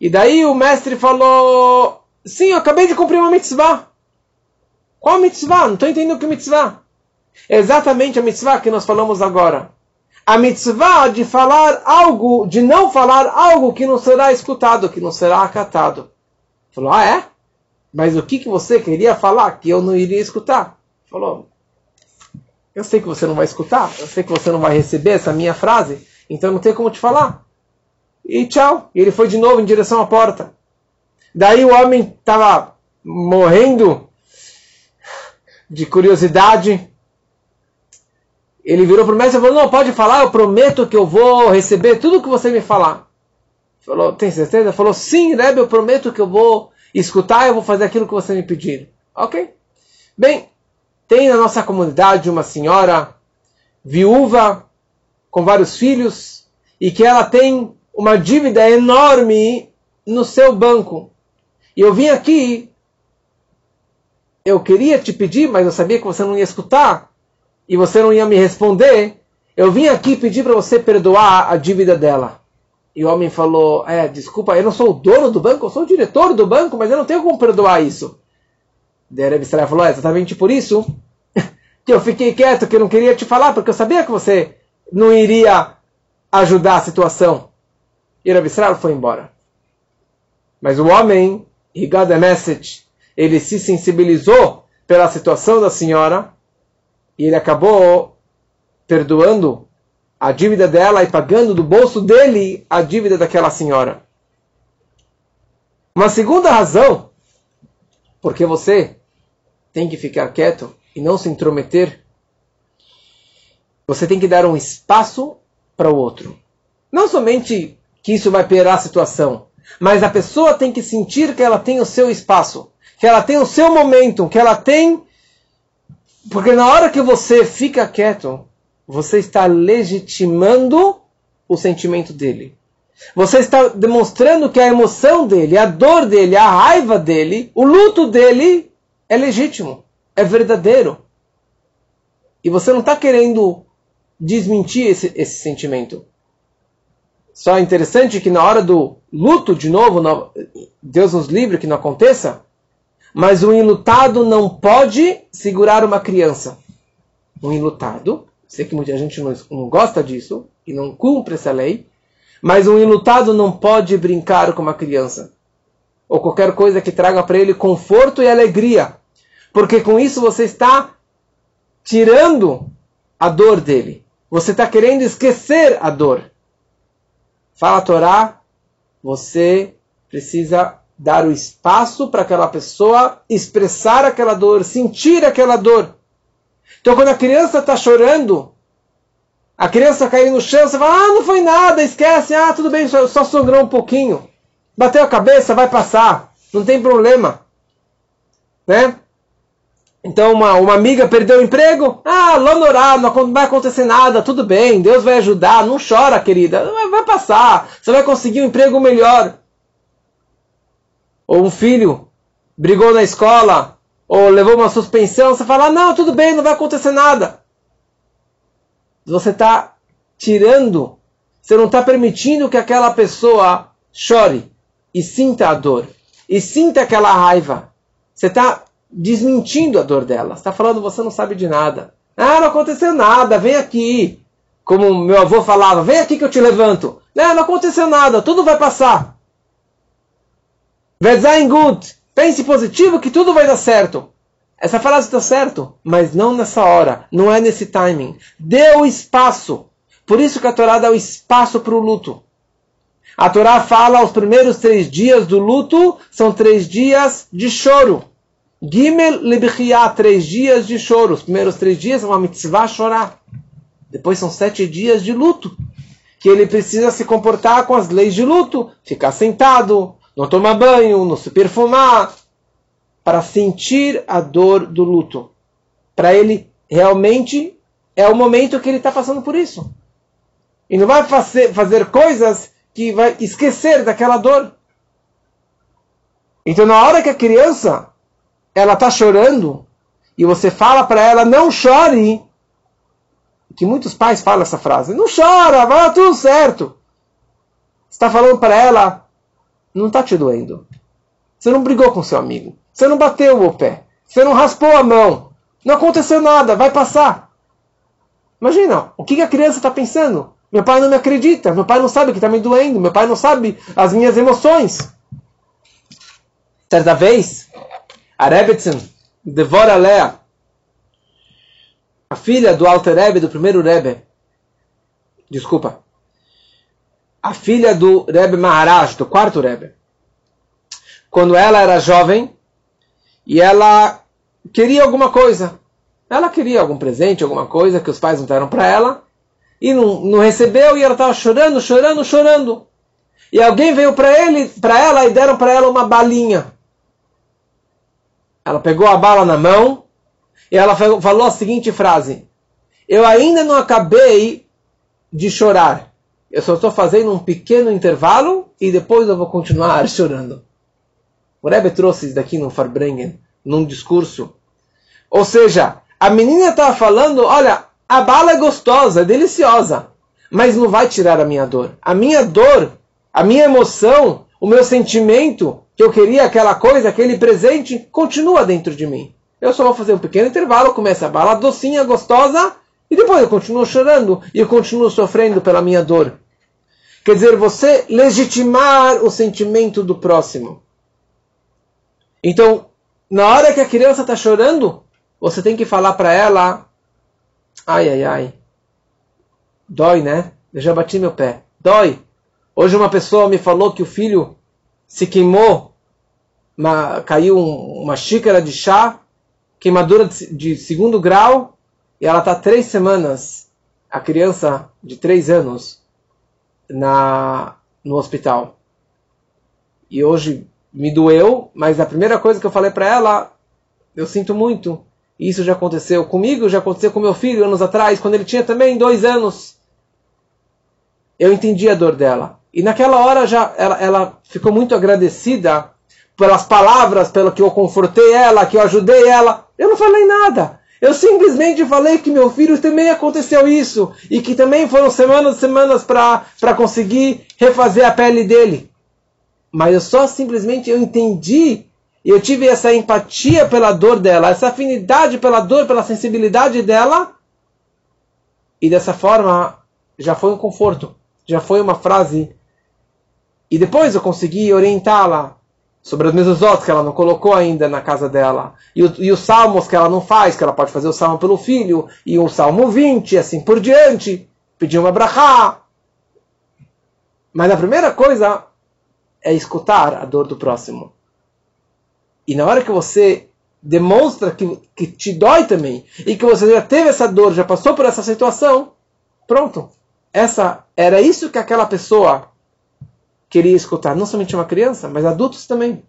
E daí o mestre falou, sim, eu acabei de cumprir uma mitzvah. Qual mitzvah? Não estou entendendo que mitzvah. É exatamente a mitzvah que nós falamos agora. A mitzvah de falar algo, de não falar algo que não será escutado, que não será acatado. Falou, ah é? Mas o que, que você queria falar que eu não iria escutar? Falou, eu sei que você não vai escutar, eu sei que você não vai receber essa minha frase, então não tem como te falar. E tchau. E ele foi de novo em direção à porta. Daí o homem estava morrendo de curiosidade. Ele virou para o mestre e falou: Não, pode falar, eu prometo que eu vou receber tudo que você me falar. Falou: Tem certeza? Falou: Sim, Rebbe, eu prometo que eu vou escutar eu vou fazer aquilo que você me pedir. Ok? Bem, tem na nossa comunidade uma senhora viúva com vários filhos e que ela tem uma dívida enorme no seu banco. E eu vim aqui eu queria te pedir, mas eu sabia que você não ia escutar e você não ia me responder. Eu vim aqui pedir para você perdoar a dívida dela. E o homem falou: É, desculpa, eu não sou o dono do banco, eu sou o diretor do banco, mas eu não tenho como perdoar isso. Daí falou: É exatamente por isso que eu fiquei quieto, que eu não queria te falar, porque eu sabia que você não iria ajudar a situação. E Rabi foi embora. Mas o homem, he got a message ele se sensibilizou pela situação da senhora e ele acabou perdoando a dívida dela e pagando do bolso dele a dívida daquela senhora. Uma segunda razão porque você tem que ficar quieto e não se intrometer. Você tem que dar um espaço para o outro. Não somente que isso vai piorar a situação, mas a pessoa tem que sentir que ela tem o seu espaço que ela tem o seu momento, que ela tem. Porque na hora que você fica quieto, você está legitimando o sentimento dele. Você está demonstrando que a emoção dele, a dor dele, a raiva dele, o luto dele é legítimo, é verdadeiro. E você não está querendo desmentir esse, esse sentimento. Só é interessante que na hora do luto, de novo, Deus nos livre que não aconteça, mas um enlutado não pode segurar uma criança. Um enlutado, sei que muita gente não, não gosta disso e não cumpre essa lei, mas um enlutado não pode brincar com uma criança. Ou qualquer coisa que traga para ele conforto e alegria. Porque com isso você está tirando a dor dele. Você está querendo esquecer a dor. Fala a Torá, você precisa dar o espaço para aquela pessoa expressar aquela dor, sentir aquela dor. Então, quando a criança está chorando, a criança cair no chão, você fala, ah, não foi nada, esquece, ah, tudo bem, só, só sangrou um pouquinho. Bateu a cabeça, vai passar, não tem problema. Né? Então uma, uma amiga perdeu o emprego, ah, lonorá, não vai acontecer nada, tudo bem, Deus vai ajudar, não chora, querida, vai passar, você vai conseguir um emprego melhor. Ou um filho brigou na escola, ou levou uma suspensão, você fala, não, tudo bem, não vai acontecer nada. Você está tirando, você não está permitindo que aquela pessoa chore e sinta a dor, e sinta aquela raiva. Você está desmentindo a dor dela. Está falando, você não sabe de nada. Ah, não aconteceu nada, vem aqui. Como meu avô falava, vem aqui que eu te levanto. Não, não aconteceu nada, tudo vai passar. Vezain gut, pense positivo que tudo vai dar certo. Essa frase está certo, mas não nessa hora, não é nesse timing. Dê o espaço. Por isso que a Torá dá o espaço para o luto. A Torá fala os primeiros três dias do luto são três dias de choro. Gimel lebichia, três dias de choro. Os primeiros três dias é uma mitzvah chorar. Depois são sete dias de luto. Que ele precisa se comportar com as leis de luto. Ficar sentado, não tomar banho, não se perfumar. Para sentir a dor do luto. Para ele realmente é o momento que ele está passando por isso. E não vai fazer, fazer coisas que vai esquecer daquela dor. Então, na hora que a criança ela está chorando e você fala para ela não chore, que muitos pais falam essa frase, não chora, vai tudo certo. Está falando para ela, não está te doendo. Você não brigou com seu amigo, você não bateu o pé, você não raspou a mão, não aconteceu nada, vai passar. Imagina, o que a criança está pensando? Meu pai não me acredita, meu pai não sabe que está me doendo, meu pai não sabe as minhas emoções. Certa vez, a Rebetzin, Devora Lea, a filha do Alter Rebbe, do primeiro Rebbe, desculpa, a filha do Rebbe Maharaj, do quarto Rebbe, quando ela era jovem e ela queria alguma coisa, ela queria algum presente, alguma coisa que os pais não deram para ela, e não, não recebeu e ela estava chorando, chorando, chorando. E alguém veio para ele, para ela e deram para ela uma balinha. Ela pegou a bala na mão e ela falou a seguinte frase: Eu ainda não acabei de chorar. Eu só estou fazendo um pequeno intervalo e depois eu vou continuar chorando. O Rebbe trouxe isso daqui no Farbrengen, num discurso. Ou seja, a menina estava falando: Olha, a bala é gostosa, é deliciosa, mas não vai tirar a minha dor. A minha dor, a minha emoção, o meu sentimento que eu queria aquela coisa, aquele presente, continua dentro de mim. Eu só vou fazer um pequeno intervalo, começa a bala docinha, gostosa, e depois eu continuo chorando e eu continuo sofrendo pela minha dor. Quer dizer, você legitimar o sentimento do próximo. Então, na hora que a criança está chorando, você tem que falar para ela: ai, ai, ai, dói, né? Eu já bati meu pé, dói. Hoje uma pessoa me falou que o filho se queimou, uma, caiu um, uma xícara de chá, queimadura de, de segundo grau, e ela está três semanas, a criança de três anos, na, no hospital. E hoje me doeu, mas a primeira coisa que eu falei para ela, eu sinto muito. Isso já aconteceu comigo, já aconteceu com meu filho anos atrás, quando ele tinha também dois anos. Eu entendi a dor dela. E naquela hora já ela, ela ficou muito agradecida pelas palavras, pelo que eu confortei ela, que eu ajudei ela. Eu não falei nada. Eu simplesmente falei que meu filho também aconteceu isso e que também foram semanas e semanas para conseguir refazer a pele dele. Mas eu só simplesmente eu entendi e eu tive essa empatia pela dor dela, essa afinidade pela dor, pela sensibilidade dela. E dessa forma já foi um conforto, já foi uma frase e depois eu consegui orientá-la sobre as mezuzot que ela não colocou ainda na casa dela. E, o, e, os salmos que ela não faz, que ela pode fazer o salmo pelo filho. E o salmo 20, assim por diante. Pedir uma brachá. Mas a primeira coisa é escutar a dor do próximo. E na hora que você demonstra que, que te dói também, e que você já teve essa dor, já passou por essa situação, pronto. Essa era isso que aquela pessoa queria escutar não somente uma criança, mas adultos também.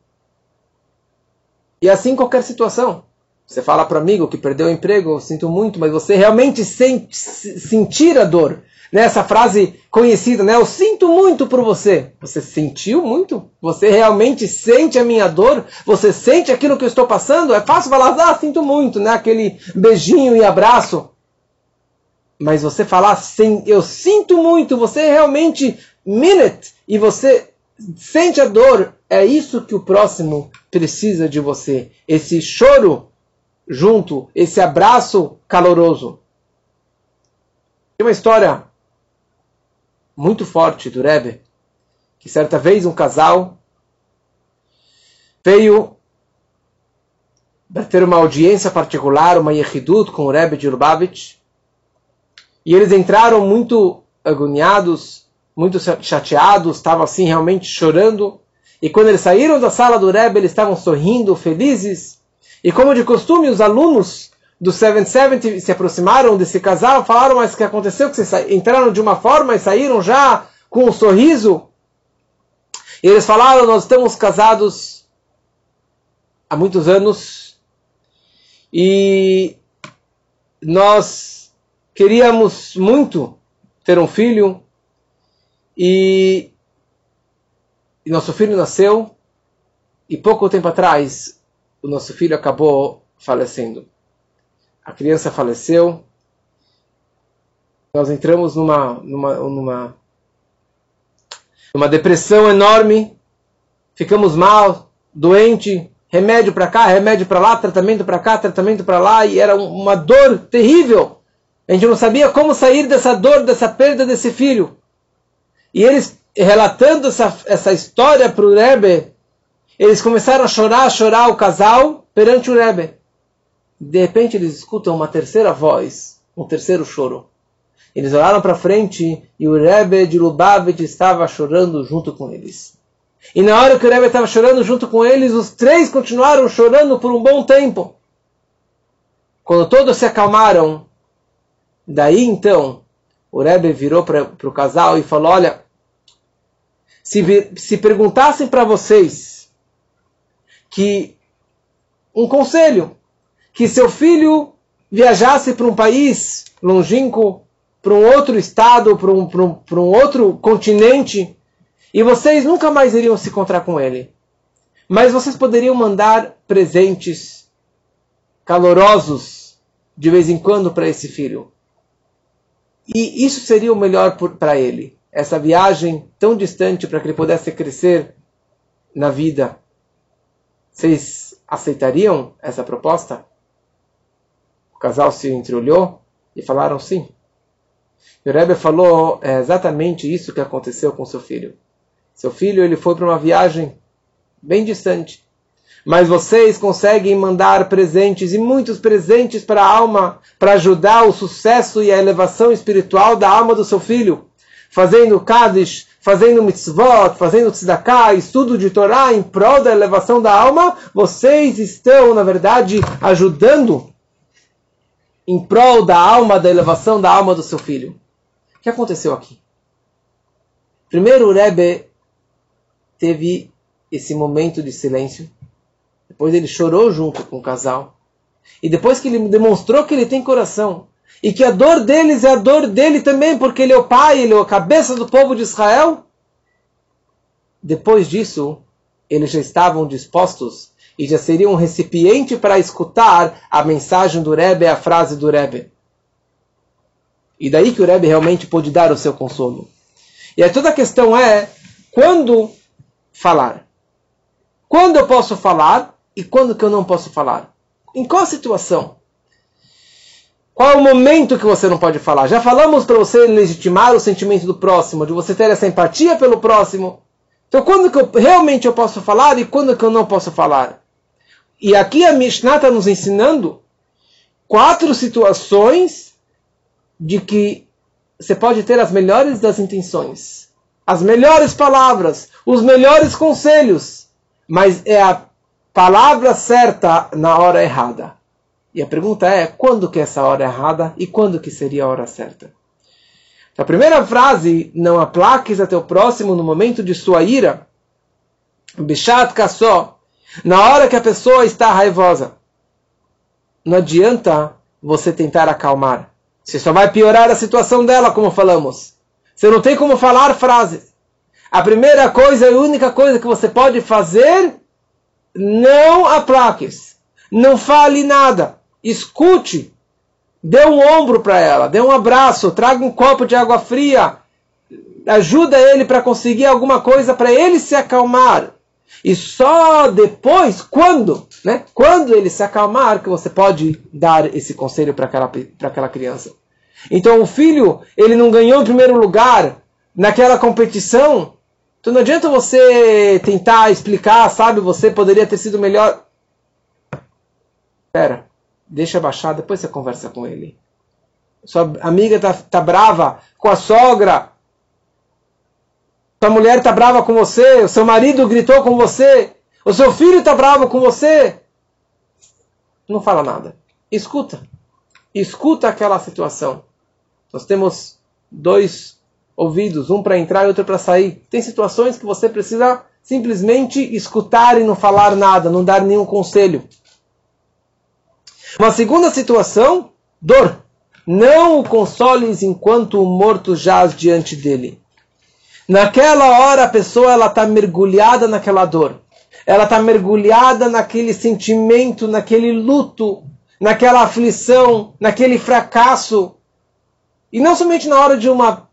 E assim qualquer situação. Você fala para amigo que perdeu o emprego, sinto muito, mas você realmente sente, sentir a dor. Nessa frase conhecida, né? Eu sinto muito por você. Você sentiu muito? Você realmente sente a minha dor? Você sente aquilo que eu estou passando? É fácil falar, ah, sinto muito, né? Aquele beijinho e abraço. Mas você falar, eu sinto muito, você realmente minute e você sente a dor. É isso que o próximo precisa de você. Esse choro junto, esse abraço caloroso. Tem uma história muito forte do Rebbe, que certa vez um casal veio para ter uma audiência particular, uma yechidut com o Rebbe de Lubavitch, e eles entraram muito agoniados, muito chateados, estavam assim realmente chorando, e quando eles saíram da sala do Rebbe, eles estavam sorrindo, felizes, e como de costume, os alunos do 770 se aproximaram desse casal, falaram, mas o que aconteceu? Que vocês entraram de uma forma e saíram já com um sorriso. E eles falaram, nós estamos casados há muitos anos e nós queríamos muito ter um filho e, e nosso filho nasceu e pouco tempo atrás o nosso filho acabou falecendo. A criança faleceu, nós entramos numa, numa, numa, numa depressão enorme, ficamos mal, doente, remédio para cá, remédio para lá, tratamento para cá, tratamento para lá, e era uma dor terrível. A gente não sabia como sair dessa dor, dessa perda desse filho. E eles, relatando essa, essa história para o Rebbe, eles começaram a chorar, a chorar o casal perante o Rebbe. De repente eles escutam uma terceira voz, um terceiro choro. Eles olharam para frente e o Rebbe de Lubavitch estava chorando junto com eles. E na hora que o Rebbe estava chorando junto com eles, os três continuaram chorando por um bom tempo. Quando todos se acalmaram, daí então o Rebbe virou para o casal e falou: Olha, se, se perguntassem para vocês que um conselho, que seu filho viajasse para um país longínquo, para um outro estado, para um, um, um outro continente, e vocês nunca mais iriam se encontrar com ele. Mas vocês poderiam mandar presentes calorosos de vez em quando para esse filho. E isso seria o melhor para ele. Essa viagem tão distante para que ele pudesse crescer na vida. Vocês aceitariam essa proposta? casal se entreolhou e falaram sim. E o Rebbe falou é exatamente isso que aconteceu com seu filho. Seu filho ele foi para uma viagem bem distante. Mas vocês conseguem mandar presentes e muitos presentes para a alma, para ajudar o sucesso e a elevação espiritual da alma do seu filho. Fazendo Kaddish, fazendo mitzvot, fazendo tzedakah, estudo de Torá em prol da elevação da alma, vocês estão, na verdade, ajudando em prol da alma, da elevação da alma do seu filho. O que aconteceu aqui? Primeiro o Rebbe teve esse momento de silêncio. Depois ele chorou junto com o casal. E depois que ele demonstrou que ele tem coração. E que a dor deles é a dor dele também, porque ele é o pai, ele é a cabeça do povo de Israel. Depois disso, eles já estavam dispostos e já seria um recipiente para escutar a mensagem do Rebbe, a frase do Rebbe. E daí que o Rebbe realmente pôde dar o seu consolo. E aí toda a questão é quando falar. Quando eu posso falar e quando que eu não posso falar? Em qual situação? Qual é o momento que você não pode falar? Já falamos para você legitimar o sentimento do próximo, de você ter essa empatia pelo próximo. Então, quando que eu, realmente eu posso falar e quando que eu não posso falar? E aqui a Mishnah está nos ensinando quatro situações de que você pode ter as melhores das intenções, as melhores palavras, os melhores conselhos, mas é a palavra certa na hora errada. E a pergunta é, quando que é essa hora errada e quando que seria a hora certa? A primeira frase, não aplaques a teu próximo no momento de sua ira, Bishat Kassó, na hora que a pessoa está raivosa. não adianta você tentar acalmar. Você só vai piorar a situação dela, como falamos. Você não tem como falar frases. A primeira coisa e a única coisa que você pode fazer, não aplaques. Não fale nada. Escute. Dê um ombro para ela, dê um abraço, traga um copo de água fria. Ajuda ele para conseguir alguma coisa para ele se acalmar. E só depois, quando, né? Quando ele se acalmar, que você pode dar esse conselho para aquela, aquela criança. Então o filho, ele não ganhou em primeiro lugar naquela competição. Então não adianta você tentar explicar, sabe, você poderia ter sido melhor. Espera, deixa baixar, depois você conversa com ele. Sua amiga tá, tá brava com a sogra, sua mulher está brava com você, o seu marido gritou com você, o seu filho está bravo com você. Não fala nada. Escuta. Escuta aquela situação. Nós temos dois ouvidos, um para entrar e outro para sair. Tem situações que você precisa simplesmente escutar e não falar nada, não dar nenhum conselho. Uma segunda situação, dor. Não o consoles enquanto o morto jaz diante dele. Naquela hora a pessoa ela está mergulhada naquela dor. Ela está mergulhada naquele sentimento, naquele luto, naquela aflição, naquele fracasso. E não somente na hora de uma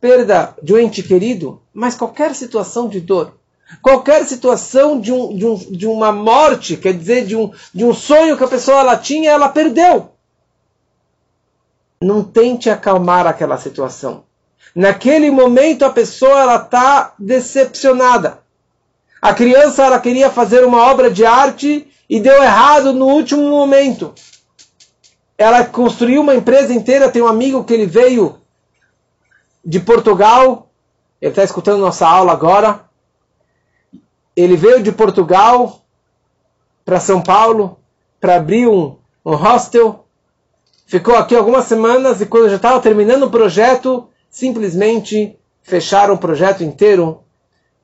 perda de um ente querido, mas qualquer situação de dor. Qualquer situação de, um, de, um, de uma morte, quer dizer, de um, de um sonho que a pessoa ela tinha, ela perdeu. Não tente acalmar aquela situação. Naquele momento a pessoa ela está decepcionada. A criança ela queria fazer uma obra de arte e deu errado no último momento. Ela construiu uma empresa inteira. Tem um amigo que ele veio de Portugal. Ele está escutando nossa aula agora. Ele veio de Portugal para São Paulo para abrir um, um hostel. Ficou aqui algumas semanas e quando já estava terminando o projeto, simplesmente fecharam o projeto inteiro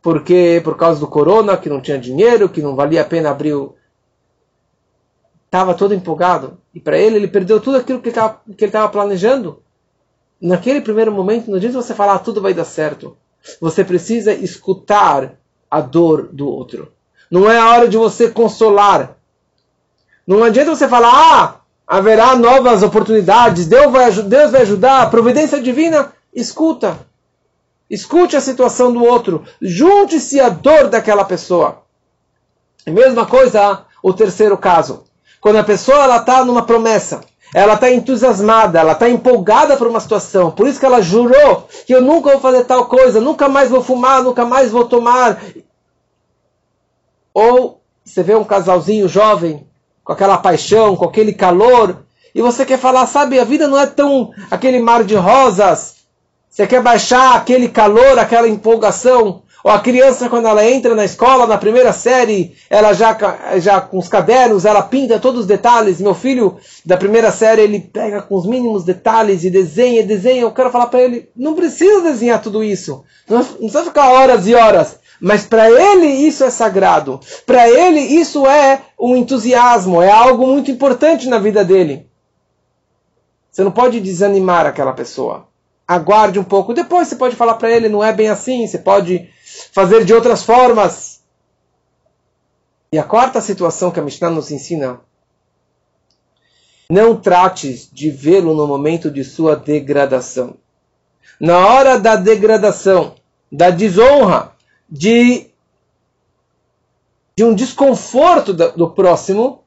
porque por causa do corona, que não tinha dinheiro, que não valia a pena abrir o estava todo empolgado e para ele ele perdeu tudo aquilo que, ele estava planejando. Naquele primeiro momento, não adianta você falar ah, tudo vai dar certo. Você precisa escutar a dor do outro. Não é a hora de você consolar. Não adianta você falar, ah, haverá novas oportunidades, Deus vai, Deus vai ajudar, a providência divina escuta. Escute a situação do outro. Junte-se à dor daquela pessoa. E mesma coisa, o terceiro caso. Quando a pessoa está numa promessa, ela está entusiasmada, ela está empolgada por uma situação. Por isso que ela jurou que eu nunca vou fazer tal coisa, nunca mais vou fumar, nunca mais vou tomar. Ou você vê um casalzinho jovem, com aquela paixão, com aquele calor, e você quer falar, sabe, a vida não é tão aquele mar de rosas, você quer baixar aquele calor, aquela empolgação? Ou a criança, quando ela entra na escola, na primeira série, ela já, já com os cadernos, ela pinta todos os detalhes. Meu filho, da primeira série, ele pega com os mínimos detalhes e desenha, desenha. Eu quero falar para ele, não precisa desenhar tudo isso. Não, não precisa ficar horas e horas. Mas para ele isso é sagrado. Para ele isso é um entusiasmo, é algo muito importante na vida dele. Você não pode desanimar aquela pessoa aguarde um pouco. Depois você pode falar para ele, não é bem assim, você pode fazer de outras formas. E a quarta situação que a Mishnah nos ensina, não trate de vê-lo no momento de sua degradação. Na hora da degradação, da desonra, de, de um desconforto do próximo,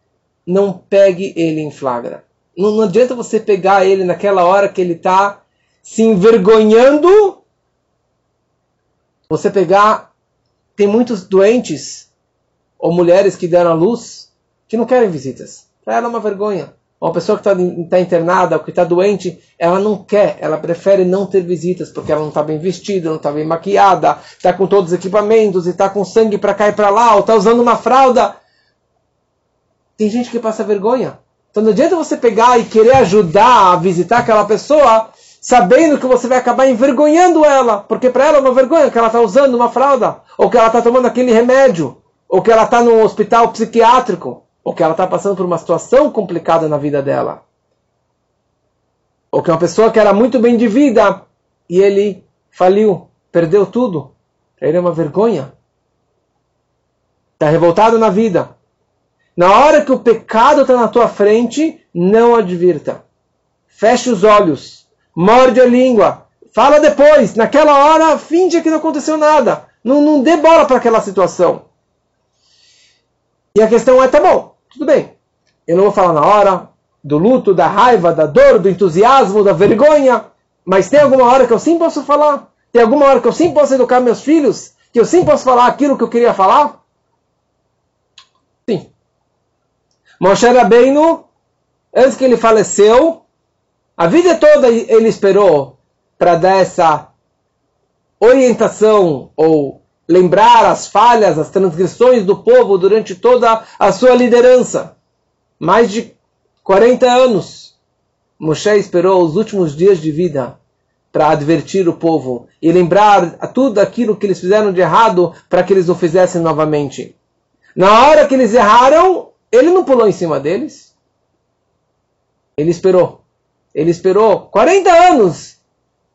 não pegue ele em flagra. Não, não adianta você pegar ele naquela hora que ele está se envergonhando, você pegar. Tem muitos doentes ou mulheres que deram à luz que não querem visitas. Para ela é uma vergonha. Uma pessoa que está tá internada ou que está doente, ela não quer, ela prefere não ter visitas porque ela não está bem vestida, não está bem maquiada, está com todos os equipamentos e está com sangue para cá e para lá, ou está usando uma fralda. Tem gente que passa vergonha. Então não adianta você pegar e querer ajudar a visitar aquela pessoa sabendo que você vai acabar envergonhando ela, porque para ela é uma vergonha que ela está usando uma fralda, ou que ela está tomando aquele remédio, ou que ela está no hospital psiquiátrico, ou que ela está passando por uma situação complicada na vida dela, ou que uma pessoa que era muito bem de vida e ele faliu, perdeu tudo, ele é uma vergonha. Está revoltado na vida. Na hora que o pecado está na tua frente, não advirta. Feche os olhos, morde a língua, fala depois. Naquela hora, finge que não aconteceu nada. Não, não dê bola para aquela situação. E a questão é, tá bom, tudo bem. Eu não vou falar na hora do luto, da raiva, da dor, do entusiasmo, da vergonha. Mas tem alguma hora que eu sim posso falar? Tem alguma hora que eu sim posso educar meus filhos? Que eu sim posso falar aquilo que eu queria falar? Sim. Moshe Rabbeinu, antes que ele faleceu, a vida toda ele esperou para dar essa orientação ou lembrar as falhas, as transgressões do povo durante toda a sua liderança. Mais de 40 anos. Moshe esperou os últimos dias de vida para advertir o povo e lembrar tudo aquilo que eles fizeram de errado para que eles o fizessem novamente. Na hora que eles erraram, ele não pulou em cima deles. Ele esperou. Ele esperou 40 anos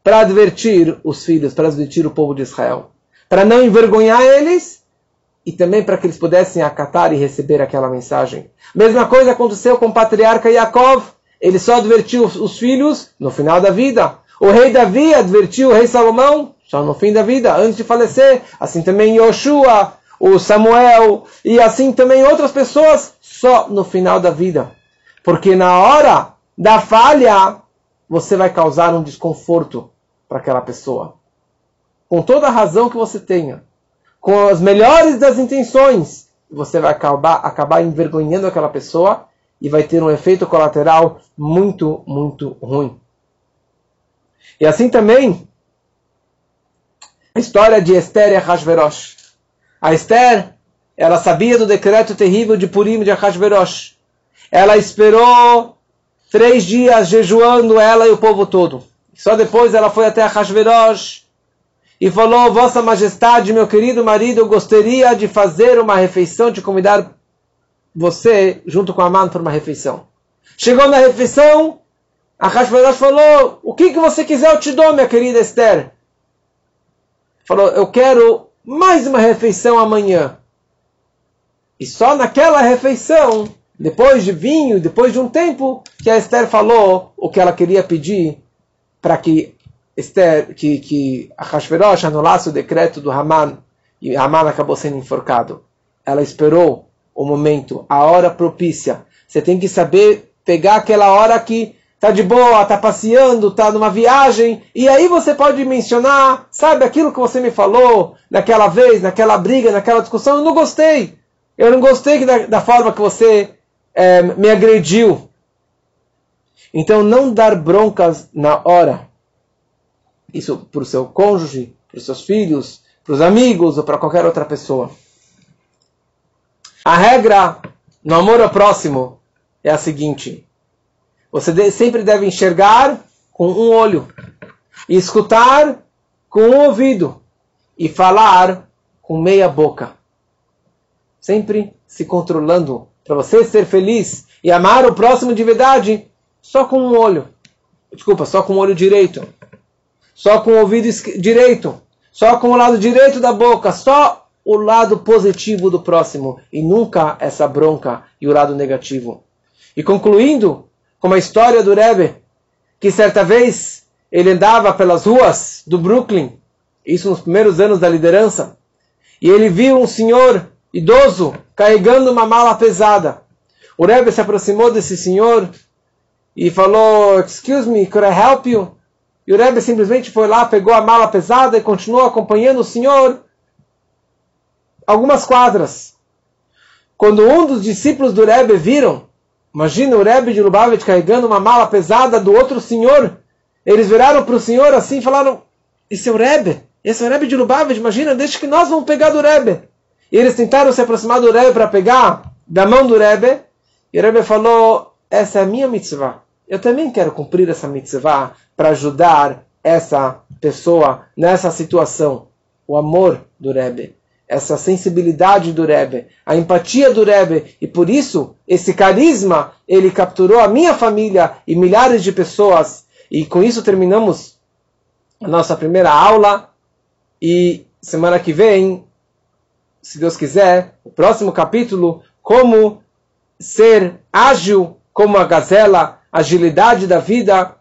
para advertir os filhos, para advertir o povo de Israel. Para não envergonhar eles e também para que eles pudessem acatar e receber aquela mensagem. Mesma coisa aconteceu com o patriarca Yaakov. Ele só advertiu os filhos no final da vida. O rei Davi advertiu o rei Salomão só no fim da vida, antes de falecer. Assim também Yoshua, o Samuel e assim também outras pessoas só no final da vida. Porque na hora da falha, você vai causar um desconforto para aquela pessoa. Com toda a razão que você tenha, com as melhores das intenções, você vai acabar, acabar envergonhando aquela pessoa e vai ter um efeito colateral muito, muito ruim. E assim também a história de Esther e Hashverosh. A Esther, ela sabia do decreto terrível de Purim de Ahasverosh. Ela esperou três dias jejuando, ela e o povo todo. Só depois ela foi até Ahasverosh e falou: Vossa Majestade, meu querido marido, eu gostaria de fazer uma refeição, de convidar você junto com a mãe para uma refeição. Chegou na refeição, a Hashverosh falou: O que, que você quiser eu te dou, minha querida Esther. Falou: Eu quero mais uma refeição amanhã. E só naquela refeição, depois de vinho, depois de um tempo, que a Esther falou o que ela queria pedir para que Esther, que, que Hashverosh anulasse o decreto do Haman e Haman acabou sendo enforcado. Ela esperou o momento, a hora propícia. Você tem que saber pegar aquela hora que tá de boa, tá passeando, tá numa viagem, e aí você pode mencionar, sabe, aquilo que você me falou naquela vez, naquela briga, naquela discussão, eu não gostei. Eu não gostei da, da forma que você é, me agrediu. Então, não dar broncas na hora. Isso para o seu cônjuge, para os seus filhos, para os amigos ou para qualquer outra pessoa. A regra no amor ao próximo é a seguinte: você sempre deve enxergar com um olho, e escutar com um ouvido, e falar com meia boca. Sempre se controlando para você ser feliz e amar o próximo de verdade só com um olho. Desculpa, só com o olho direito. Só com o ouvido direito. Só com o lado direito da boca. Só o lado positivo do próximo. E nunca essa bronca e o lado negativo. E concluindo, como a história do Rebbe, que certa vez ele andava pelas ruas do Brooklyn, isso nos primeiros anos da liderança, e ele viu um senhor idoso carregando uma mala pesada. O Rebbe se aproximou desse senhor e falou: Excuse me, could I help you? E o Rebbe simplesmente foi lá, pegou a mala pesada e continuou acompanhando o senhor algumas quadras. Quando um dos discípulos do Rebbe viram Imagina o Rebbe de Lubavitch carregando uma mala pesada do outro senhor. Eles viraram para o senhor assim e falaram: Esse é o Rebbe? Esse é o Rebbe de Lubavitch? Imagina, deixa que nós vamos pegar do Rebbe. E eles tentaram se aproximar do Rebbe para pegar da mão do Rebbe. E o Rebbe falou: Essa é a minha mitzvah. Eu também quero cumprir essa mitzvah para ajudar essa pessoa nessa situação. O amor do Rebbe essa sensibilidade do Rebbe, a empatia do Rebbe, e por isso esse carisma ele capturou a minha família e milhares de pessoas. E com isso terminamos a nossa primeira aula. E semana que vem, se Deus quiser, o próximo capítulo, como ser ágil como a gazela, agilidade da vida.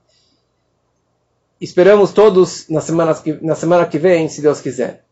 Esperamos todos na semana que, na semana que vem, se Deus quiser.